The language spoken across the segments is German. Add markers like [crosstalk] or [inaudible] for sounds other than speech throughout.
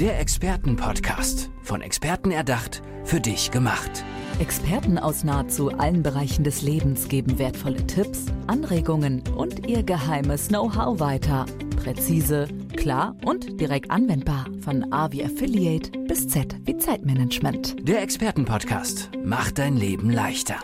Der Expertenpodcast. Von Experten erdacht, für dich gemacht. Experten aus nahezu allen Bereichen des Lebens geben wertvolle Tipps, Anregungen und ihr geheimes Know-how weiter. Präzise, klar und direkt anwendbar. Von A wie Affiliate bis Z wie Zeitmanagement. Der Expertenpodcast macht dein Leben leichter.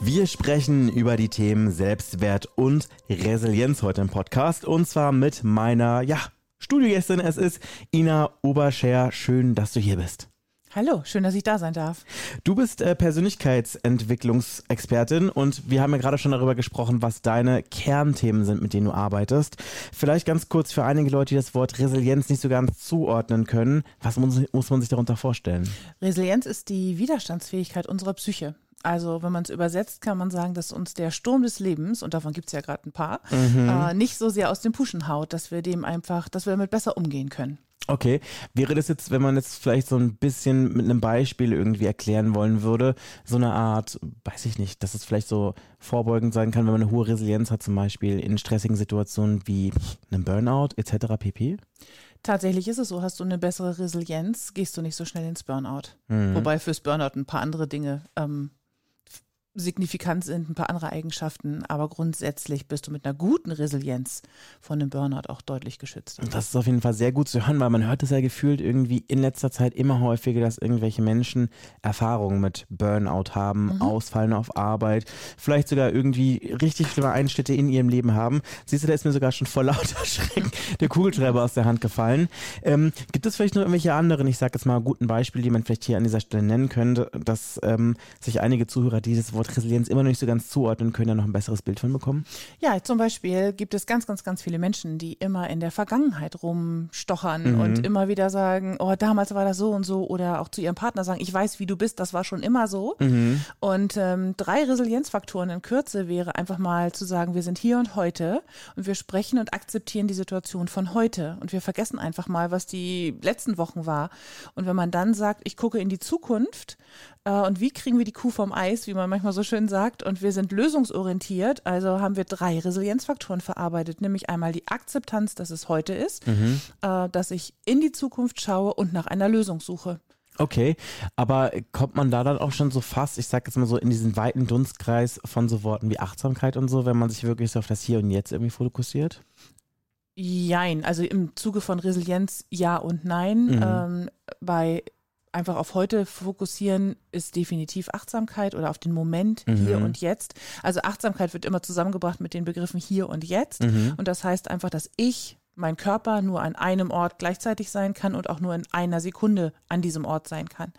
Wir sprechen über die Themen Selbstwert und Resilienz heute im Podcast und zwar mit meiner, ja, Studiogästin. Es ist Ina Oberscher. Schön, dass du hier bist. Hallo, schön, dass ich da sein darf. Du bist äh, Persönlichkeitsentwicklungsexpertin und wir haben ja gerade schon darüber gesprochen, was deine Kernthemen sind, mit denen du arbeitest. Vielleicht ganz kurz für einige Leute, die das Wort Resilienz nicht so ganz zuordnen können. Was muss, muss man sich darunter vorstellen? Resilienz ist die Widerstandsfähigkeit unserer Psyche. Also wenn man es übersetzt, kann man sagen, dass uns der Sturm des Lebens, und davon gibt es ja gerade ein paar, Mhm. äh, nicht so sehr aus den Puschen haut, dass wir dem einfach, dass wir damit besser umgehen können. Okay, wäre das jetzt, wenn man jetzt vielleicht so ein bisschen mit einem Beispiel irgendwie erklären wollen würde, so eine Art, weiß ich nicht, dass es vielleicht so vorbeugend sein kann, wenn man eine hohe Resilienz hat, zum Beispiel in stressigen Situationen wie einem Burnout etc. pp? Tatsächlich ist es so, hast du eine bessere Resilienz, gehst du nicht so schnell ins Burnout. Mhm. Wobei fürs Burnout ein paar andere Dinge ähm, signifikant sind, ein paar andere Eigenschaften, aber grundsätzlich bist du mit einer guten Resilienz von einem Burnout auch deutlich geschützt. Und das ist auf jeden Fall sehr gut zu hören, weil man hört es ja gefühlt irgendwie in letzter Zeit immer häufiger, dass irgendwelche Menschen Erfahrungen mit Burnout haben, Ausfallen auf Arbeit, vielleicht sogar irgendwie richtig schlimme Einschnitte in ihrem Leben haben. Siehst du, da ist mir sogar schon vor lauter [laughs] Schreck der Kugelschreiber aus der Hand gefallen. Ähm, gibt es vielleicht noch irgendwelche anderen, ich sage jetzt mal guten Beispiele, die man vielleicht hier an dieser Stelle nennen könnte, dass ähm, sich einige Zuhörer, die das Wort Resilienz immer noch nicht so ganz zuordnen können, ja noch ein besseres Bild von bekommen? Ja, zum Beispiel gibt es ganz, ganz, ganz viele Menschen, die immer in der Vergangenheit rumstochern und immer wieder sagen, oh, damals war das so und so oder auch zu ihrem Partner sagen, ich weiß, wie du bist, das war schon immer so. Und ähm, drei Resilienzfaktoren in Kürze wäre einfach mal zu sagen, wir sind hier und heute und wir sprechen und akzeptieren die Situation von heute und wir vergessen einfach mal, was die letzten Wochen war. Und wenn man dann sagt, ich gucke in die Zukunft und wie kriegen wir die Kuh vom Eis, wie man manchmal so schön sagt, und wir sind lösungsorientiert, also haben wir drei Resilienzfaktoren verarbeitet, nämlich einmal die Akzeptanz, dass es heute ist, äh, dass ich in die Zukunft schaue und nach einer Lösung suche. Okay, aber kommt man da dann auch schon so fast, ich sag jetzt mal so, in diesen weiten Dunstkreis von so Worten wie Achtsamkeit und so, wenn man sich wirklich so auf das Hier und Jetzt irgendwie fokussiert? Jein, also im Zuge von Resilienz ja und nein. Mhm. Ähm, bei einfach auf heute fokussieren ist definitiv Achtsamkeit oder auf den Moment hier Mhm. und jetzt. Also Achtsamkeit wird immer zusammengebracht mit den Begriffen hier und jetzt. Mhm. Und das heißt einfach, dass ich, mein Körper nur an einem Ort gleichzeitig sein kann und auch nur in einer Sekunde an diesem Ort sein kann.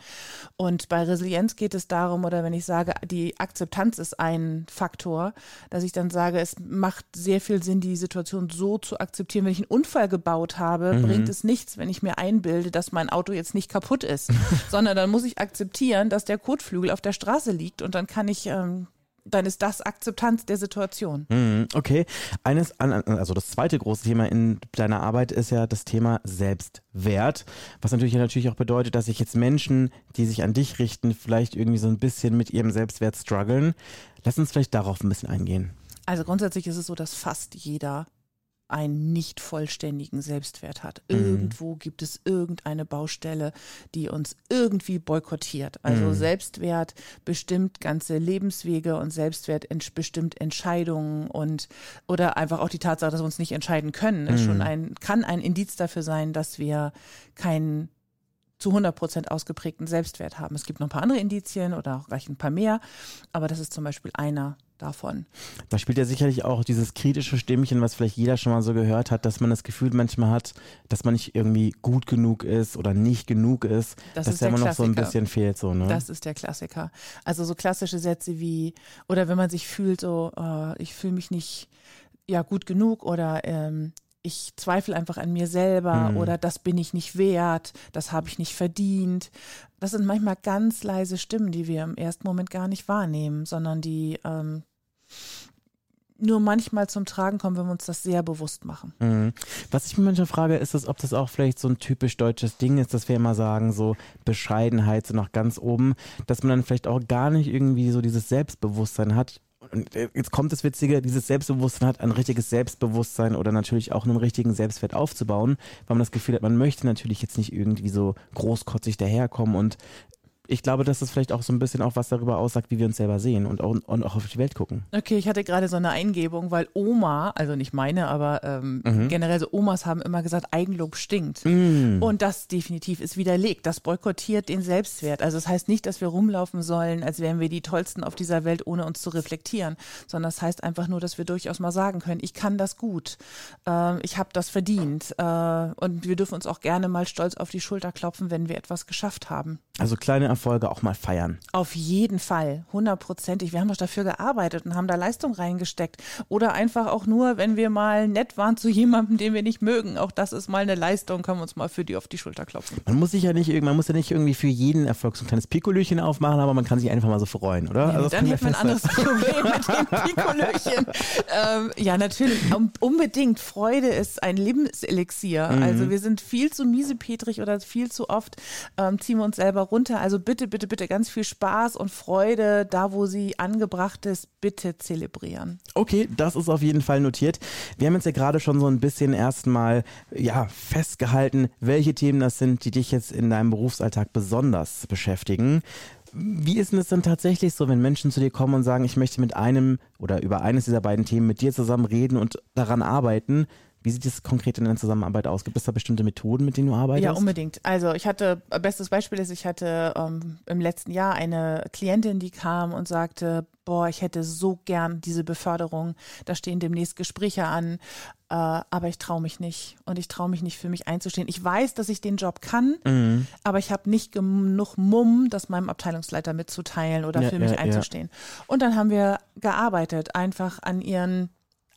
Und bei Resilienz geht es darum, oder wenn ich sage, die Akzeptanz ist ein Faktor, dass ich dann sage, es macht sehr viel Sinn, die Situation so zu akzeptieren. Wenn ich einen Unfall gebaut habe, bringt es nichts, wenn ich mir einbilde, dass mein Auto jetzt nicht kaputt ist, [laughs] sondern dann muss ich akzeptieren, dass der Kotflügel auf der Straße liegt und dann kann ich, ähm, dann ist das Akzeptanz der Situation. Mhm, Okay, eines, also das zweite große Thema in deiner Arbeit ist ja das Thema Selbstwert, was natürlich natürlich auch bedeutet, dass sich jetzt Menschen, die sich an dich richten, vielleicht irgendwie so ein bisschen mit ihrem Selbstwert strugglen. Lass uns vielleicht darauf ein bisschen eingehen. Also grundsätzlich ist es so, dass fast jeder einen nicht vollständigen Selbstwert hat. Irgendwo gibt es irgendeine Baustelle, die uns irgendwie boykottiert. Also Selbstwert bestimmt ganze Lebenswege und Selbstwert ents- bestimmt Entscheidungen und oder einfach auch die Tatsache, dass wir uns nicht entscheiden können, ist schon ein kann ein Indiz dafür sein, dass wir keinen zu 100 Prozent ausgeprägten Selbstwert haben. Es gibt noch ein paar andere Indizien oder auch gleich ein paar mehr, aber das ist zum Beispiel einer davon. Da spielt ja sicherlich auch dieses kritische Stimmchen, was vielleicht jeder schon mal so gehört hat, dass man das Gefühl manchmal hat, dass man nicht irgendwie gut genug ist oder nicht genug ist, Das dass ist der immer noch so ein Klassiker. bisschen fehlt, so, ne? Das ist der Klassiker. Also so klassische Sätze wie, oder wenn man sich fühlt, so, äh, ich fühle mich nicht ja gut genug oder ähm, ich zweifle einfach an mir selber Mhm. oder das bin ich nicht wert, das habe ich nicht verdient. Das sind manchmal ganz leise Stimmen, die wir im ersten Moment gar nicht wahrnehmen, sondern die ähm, nur manchmal zum Tragen kommen, wenn wir uns das sehr bewusst machen. Mhm. Was ich mir manchmal frage, ist es, ob das auch vielleicht so ein typisch deutsches Ding ist, dass wir immer sagen, so Bescheidenheit so nach ganz oben, dass man dann vielleicht auch gar nicht irgendwie so dieses Selbstbewusstsein hat, Und äh, jetzt kommt das Witzige, dieses Selbstbewusstsein hat ein richtiges Selbstbewusstsein oder natürlich auch einen richtigen Selbstwert aufzubauen, weil man das Gefühl hat, man möchte natürlich jetzt nicht irgendwie so großkotzig daherkommen und ich glaube, dass das vielleicht auch so ein bisschen auch was darüber aussagt, wie wir uns selber sehen und auch, und auch auf die Welt gucken. Okay, ich hatte gerade so eine Eingebung, weil Oma, also nicht meine, aber ähm, mhm. generell so Omas haben immer gesagt, Eigenlob stinkt. Mhm. Und das definitiv ist widerlegt. Das boykottiert den Selbstwert. Also das heißt nicht, dass wir rumlaufen sollen, als wären wir die Tollsten auf dieser Welt, ohne uns zu reflektieren, sondern das heißt einfach nur, dass wir durchaus mal sagen können, ich kann das gut, äh, ich habe das verdient äh, und wir dürfen uns auch gerne mal stolz auf die Schulter klopfen, wenn wir etwas geschafft haben. Also kleine Erfolge auch mal feiern. Auf jeden Fall, hundertprozentig. Wir haben doch dafür gearbeitet und haben da Leistung reingesteckt. Oder einfach auch nur, wenn wir mal nett waren zu jemandem, den wir nicht mögen. Auch das ist mal eine Leistung, können wir uns mal für die auf die Schulter klopfen. Man muss sich ja nicht, man muss ja nicht irgendwie für jeden Erfolg so ein kleines Pikolöchen aufmachen, aber man kann sich einfach mal so freuen, oder? Ja, also dann hätten wir ein anderes Problem mit dem [laughs] Pikolöchen. ähm, ja, natürlich. unbedingt. Freude ist ein Lebenselixier. Mhm. Also wir sind viel zu miesepetrig oder viel zu oft ähm, ziehen wir uns selber runter. Also bitte, bitte, bitte ganz viel Spaß und Freude da, wo sie angebracht ist, bitte zelebrieren. Okay, das ist auf jeden Fall notiert. Wir haben jetzt ja gerade schon so ein bisschen erstmal ja, festgehalten, welche Themen das sind, die dich jetzt in deinem Berufsalltag besonders beschäftigen. Wie ist denn es dann tatsächlich so, wenn Menschen zu dir kommen und sagen, ich möchte mit einem oder über eines dieser beiden Themen mit dir zusammen reden und daran arbeiten? Wie sieht es konkret in der Zusammenarbeit aus? Gibt es da bestimmte Methoden, mit denen du arbeitest? Ja, unbedingt. Also ich hatte, bestes Beispiel ist, ich hatte ähm, im letzten Jahr eine Klientin, die kam und sagte, boah, ich hätte so gern diese Beförderung, da stehen demnächst Gespräche an, äh, aber ich traue mich nicht und ich traue mich nicht für mich einzustehen. Ich weiß, dass ich den Job kann, mhm. aber ich habe nicht genug Mumm, das meinem Abteilungsleiter mitzuteilen oder ja, für mich ja, einzustehen. Ja. Und dann haben wir gearbeitet, einfach an ihren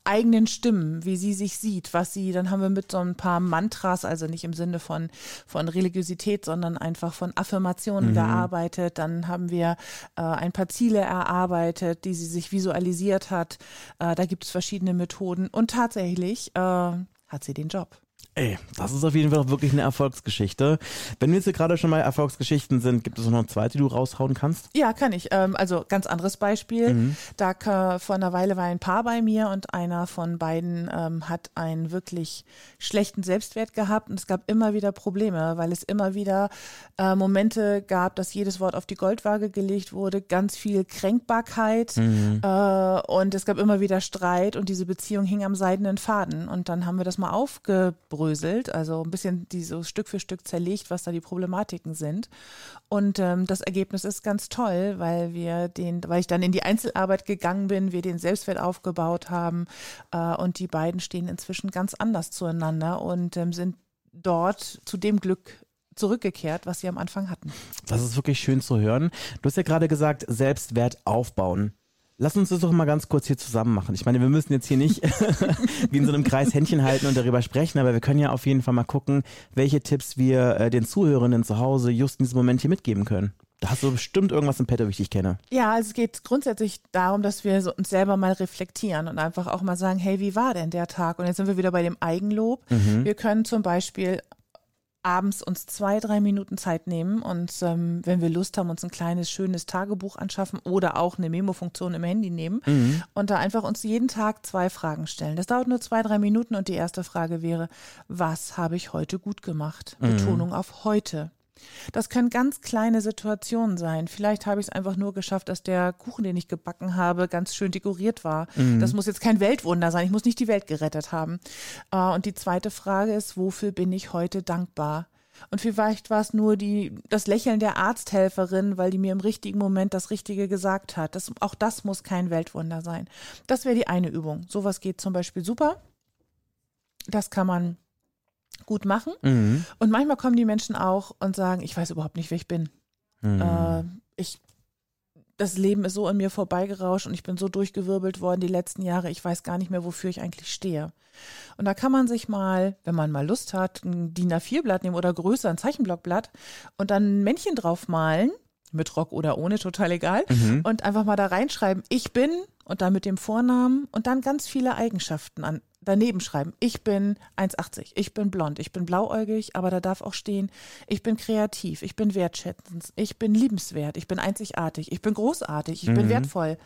eigenen Stimmen, wie sie sich sieht, was sie, dann haben wir mit so ein paar Mantras, also nicht im Sinne von, von Religiosität, sondern einfach von Affirmationen mhm. gearbeitet. Dann haben wir äh, ein paar Ziele erarbeitet, die sie sich visualisiert hat. Äh, da gibt es verschiedene Methoden und tatsächlich äh, hat sie den Job. Ey, das ist auf jeden Fall wirklich eine Erfolgsgeschichte. Wenn wir jetzt gerade schon mal Erfolgsgeschichten sind, gibt es noch eine zweite, die du raushauen kannst? Ja, kann ich. Ähm, also ganz anderes Beispiel. Mhm. Da vor einer Weile war ein Paar bei mir und einer von beiden ähm, hat einen wirklich schlechten Selbstwert gehabt und es gab immer wieder Probleme, weil es immer wieder äh, Momente gab, dass jedes Wort auf die Goldwaage gelegt wurde, ganz viel Kränkbarkeit mhm. äh, und es gab immer wieder Streit und diese Beziehung hing am seidenen Faden und dann haben wir das mal aufgebrüht aufdröselt, also ein bisschen die so Stück für Stück zerlegt, was da die Problematiken sind. Und ähm, das Ergebnis ist ganz toll, weil wir den, weil ich dann in die Einzelarbeit gegangen bin, wir den Selbstwert aufgebaut haben äh, und die beiden stehen inzwischen ganz anders zueinander und ähm, sind dort zu dem Glück zurückgekehrt, was sie am Anfang hatten. Das ist wirklich schön zu hören. Du hast ja gerade gesagt, Selbstwert aufbauen. Lass uns das doch mal ganz kurz hier zusammen machen. Ich meine, wir müssen jetzt hier nicht [laughs] wie in so einem Kreis Händchen halten und darüber sprechen, aber wir können ja auf jeden Fall mal gucken, welche Tipps wir äh, den Zuhörenden zu Hause just in diesem Moment hier mitgeben können. Da hast du bestimmt irgendwas im Petto, wie ich dich kenne. Ja, also es geht grundsätzlich darum, dass wir so uns selber mal reflektieren und einfach auch mal sagen, hey, wie war denn der Tag? Und jetzt sind wir wieder bei dem Eigenlob. Mhm. Wir können zum Beispiel abends uns zwei, drei Minuten Zeit nehmen und ähm, wenn wir Lust haben, uns ein kleines, schönes Tagebuch anschaffen oder auch eine Memo-Funktion im Handy nehmen mhm. und da einfach uns jeden Tag zwei Fragen stellen. Das dauert nur zwei, drei Minuten und die erste Frage wäre, was habe ich heute gut gemacht? Mhm. Betonung auf heute. Das können ganz kleine Situationen sein. Vielleicht habe ich es einfach nur geschafft, dass der Kuchen, den ich gebacken habe, ganz schön dekoriert war. Mhm. Das muss jetzt kein Weltwunder sein. Ich muss nicht die Welt gerettet haben. Äh, und die zweite Frage ist, wofür bin ich heute dankbar? Und vielleicht war es nur die, das Lächeln der Arzthelferin, weil die mir im richtigen Moment das Richtige gesagt hat. Das, auch das muss kein Weltwunder sein. Das wäre die eine Übung. Sowas geht zum Beispiel super. Das kann man gut machen. Mhm. Und manchmal kommen die Menschen auch und sagen, ich weiß überhaupt nicht, wer ich bin. Mhm. Äh, ich, das Leben ist so an mir vorbeigerauscht und ich bin so durchgewirbelt worden die letzten Jahre, ich weiß gar nicht mehr, wofür ich eigentlich stehe. Und da kann man sich mal, wenn man mal Lust hat, ein DIN A4-Blatt nehmen oder größer, ein Zeichenblockblatt und dann ein Männchen drauf malen, mit Rock oder ohne, total egal, mhm. und einfach mal da reinschreiben, ich bin und dann mit dem Vornamen und dann ganz viele Eigenschaften an, daneben schreiben. Ich bin 1,80, ich bin blond, ich bin blauäugig, aber da darf auch stehen, ich bin kreativ, ich bin wertschätzend, ich bin liebenswert, ich bin einzigartig, ich bin großartig, ich Mhm. bin wertvoll.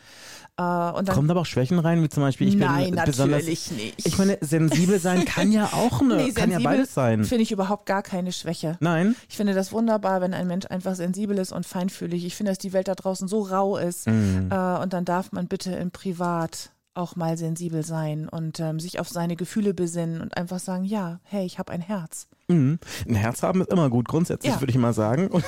Äh, und dann Kommen aber auch Schwächen rein, wie zum Beispiel, ich Nein, bin natürlich besonders. nicht. Ich meine, sensibel sein kann ja auch eine, [laughs] Nee, kann ja beides sein. Finde ich überhaupt gar keine Schwäche. Nein? Ich finde das wunderbar, wenn ein Mensch einfach sensibel ist und feinfühlig. Ich finde, dass die Welt da draußen so rau ist. Mhm. Äh, und dann darf man bitte im Privat auch mal sensibel sein und ähm, sich auf seine Gefühle besinnen und einfach sagen, ja, hey, ich habe ein Herz. Mhm. Ein Herz haben ist immer gut, grundsätzlich Ja. würde ich mal sagen. [laughs]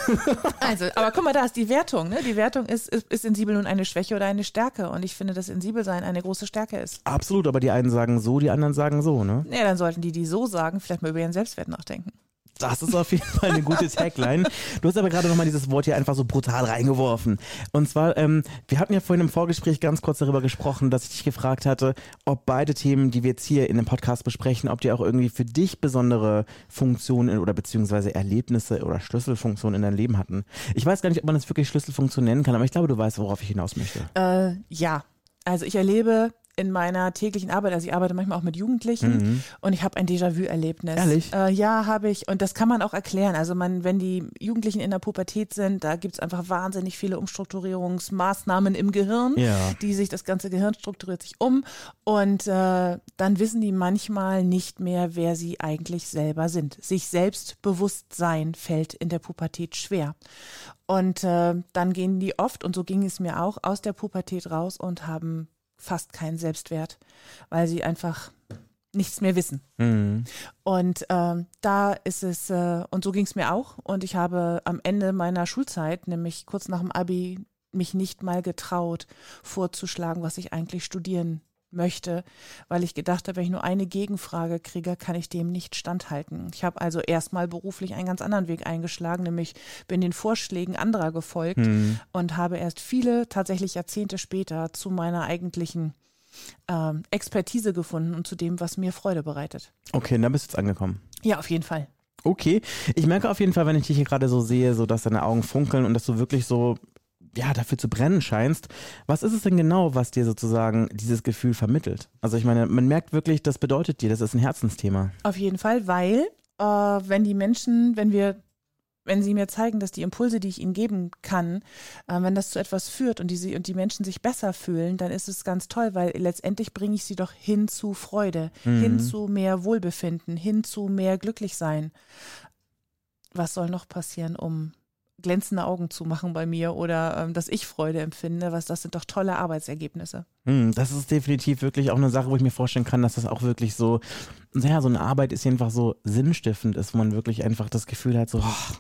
Also, aber guck mal, da ist die Wertung. Ne? Die Wertung ist, ist, ist sensibel nun eine Schwäche oder eine Stärke? Und ich finde, dass Sensibelsein eine große Stärke ist. absolut, aber die einen sagen so, die anderen sagen so, ne? Ja, dann sollten die, die so sagen, vielleicht mal über ihren Selbstwert nachdenken. Das ist auf jeden Fall eine gute Tagline. Du hast aber gerade nochmal dieses Wort hier einfach so brutal reingeworfen. Und zwar, ähm, wir hatten ja vorhin im Vorgespräch ganz kurz darüber gesprochen, dass ich dich gefragt hatte, ob beide Themen, die wir jetzt hier in dem Podcast besprechen, ob die auch irgendwie für dich besondere Funktionen oder beziehungsweise Erlebnisse oder Schlüsselfunktionen in deinem Leben hatten. Ich weiß gar nicht, ob man das wirklich Schlüsselfunktion nennen kann, aber ich glaube, du weißt, worauf ich hinaus möchte. Äh, ja, also ich erlebe in meiner täglichen Arbeit, also ich arbeite manchmal auch mit Jugendlichen und ich habe ein Déjà-vu-Erlebnis. Ehrlich? Äh, ja, habe ich. Und das kann man auch erklären. Also man, wenn die Jugendlichen in der Pubertät sind, da gibt's einfach wahnsinnig viele Umstrukturierungsmaßnahmen im Gehirn, Ja. die sich, das ganze Gehirn strukturiert sich um und äh, dann wissen die manchmal nicht mehr, wer sie eigentlich selber sind. Sich selbst bewusst sein fällt in der Pubertät schwer. Und äh, dann gehen die oft, und so ging es mir auch, aus der Pubertät raus und haben fast keinen Selbstwert, weil sie einfach nichts mehr wissen. Mhm. Und ähm, da ist es, äh, und so ging es mir auch. Und ich habe am Ende meiner Schulzeit, nämlich kurz nach dem Abi, mich nicht mal getraut, vorzuschlagen, was ich eigentlich studieren möchte, weil ich gedacht habe, wenn ich nur eine Gegenfrage kriege, kann ich dem nicht standhalten. Ich habe also erstmal beruflich einen ganz anderen Weg eingeschlagen, nämlich bin den Vorschlägen anderer gefolgt Mhm. und habe erst viele, tatsächlich Jahrzehnte später, zu meiner eigentlichen ähm, Expertise gefunden und zu dem, was mir Freude bereitet. Okay, da bist du jetzt angekommen. Ja, auf jeden Fall. Okay, ich merke auf jeden Fall, wenn ich dich hier gerade so sehe, so dass deine Augen funkeln und dass du wirklich so ja, dafür zu brennen scheinst. Was ist es denn genau, was dir sozusagen dieses Gefühl vermittelt? Also ich meine, man merkt wirklich, das bedeutet dir, das ist ein Herzensthema. Auf jeden Fall, weil äh, wenn die Menschen, wenn wir, wenn sie mir zeigen, dass die Impulse, die ich ihnen geben kann, äh, wenn das zu etwas führt und die, sie- und die Menschen sich besser fühlen, dann ist es ganz toll, weil letztendlich bringe ich sie doch hin zu Freude, hin zu mehr Wohlbefinden, hin zu mehr Glücklichsein. Was soll noch passieren, um glänzende Augen zu machen bei mir oder ähm, dass ich Freude empfinde? Was, das sind doch tolle Arbeitsergebnisse. Hm, das ist definitiv wirklich auch eine Sache, wo ich mir vorstellen kann, dass das auch wirklich so, naja, so eine Arbeit ist einfach so sinnstiftend ist, wo man wirklich einfach das Gefühl hat, so, oh,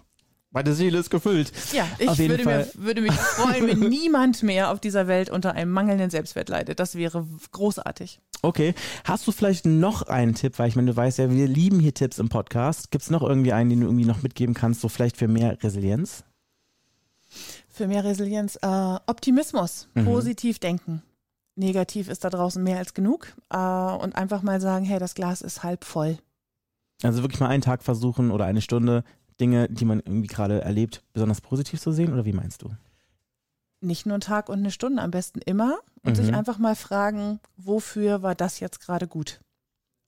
meine Seele ist gefüllt. Ja, ich Auf jeden würde, mir, würde mich freuen, wenn [laughs] niemand mehr auf dieser Welt unter einem mangelnden Selbstwert leidet. Das wäre großartig. Okay, hast du vielleicht noch einen Tipp, weil ich meine, du weißt ja, wir lieben hier Tipps im Podcast. Gibt es noch irgendwie einen, den du irgendwie noch mitgeben kannst, so vielleicht für mehr Resilienz? Für mehr Resilienz, äh, Optimismus, Mhm. positiv denken. Negativ ist da draußen mehr als genug. Äh, und einfach mal sagen, hey, das Glas ist halb voll. Also wirklich mal einen Tag versuchen oder eine Stunde Dinge, die man irgendwie gerade erlebt, besonders positiv zu sehen oder wie meinst du? Nicht nur einen Tag und eine Stunde, am besten immer. Und Mhm. sich einfach mal fragen, wofür war das jetzt gerade gut?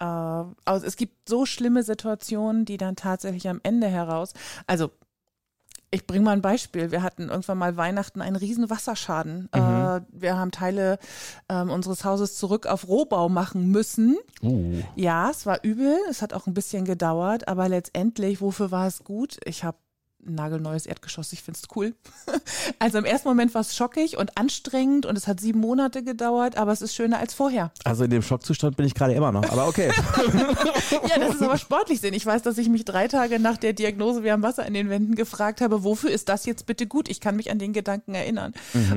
Äh, also es gibt so schlimme Situationen, die dann tatsächlich am Ende heraus, also ich bringe mal ein Beispiel. Wir hatten irgendwann mal Weihnachten einen riesen Wasserschaden. Äh, wir haben Teile ähm, unseres Hauses zurück auf Rohbau machen müssen. Uh. Ja, es war übel, es hat auch ein bisschen gedauert, aber letztendlich, wofür war es gut? Ich habe nagelneues Erdgeschoss, ich find's cool. [laughs] Also im ersten Moment war es schockig und anstrengend und es hat sieben Monate gedauert, aber es ist schöner als vorher. Also in dem Schockzustand bin ich gerade immer noch, aber okay. [laughs] Ja, das ist aber sportlich Sinn. Ich weiß, dass ich mich drei Tage nach der Diagnose, wir haben Wasser in den Wänden, gefragt habe, wofür ist das jetzt bitte gut? Ich kann mich an den Gedanken erinnern.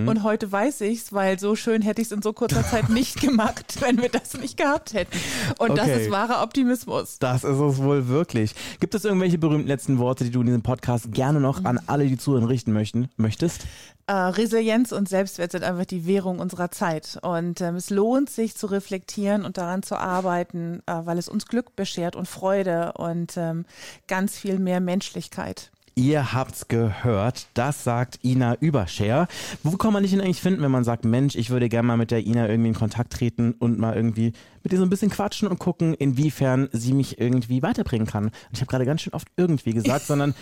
Und heute weiß ich's, weil so schön hätte ich es in so kurzer Zeit [laughs] nicht gemacht, wenn wir das nicht gehabt hätten. Und das Okay. ist wahrer Optimismus. Das ist es wohl wirklich. Gibt es irgendwelche berühmten letzten Worte, die du in diesem Podcast gerne noch an alle, die zuhören, richten möchten, möchtest? Äh, Resilienz und Selbstwert sind einfach die Währung unserer Zeit. Und ähm, es lohnt sich zu reflektieren und daran zu arbeiten, äh, weil es uns Glück beschert und Freude und ähm, ganz viel mehr Menschlichkeit. Ihr habt's gehört, das sagt Ina Überscher. Wo kann man dich denn eigentlich finden, wenn man sagt, Mensch, ich würde gerne mal mit der Ina irgendwie in Kontakt treten und mal irgendwie mit ihr so ein bisschen quatschen und gucken, inwiefern sie mich irgendwie weiterbringen kann. Und ich habe gerade ganz schön oft irgendwie gesagt, [laughs] sondern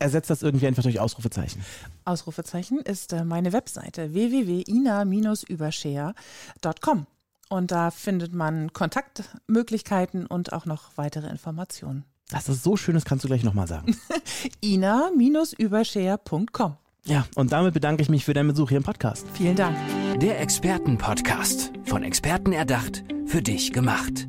ersetzt das irgendwie einfach durch Ausrufezeichen. Ausrufezeichen ist äh, meine Webseite www.ina-überscher.com. Und da findet man Kontaktmöglichkeiten und auch noch weitere Informationen. Das ist so schön, das kannst du gleich nochmal sagen. [laughs] ina-übershare.com. Ja, und damit bedanke ich mich für deinen Besuch hier im Podcast. Vielen Dank. Der Expertenpodcast. Von Experten erdacht, für dich gemacht.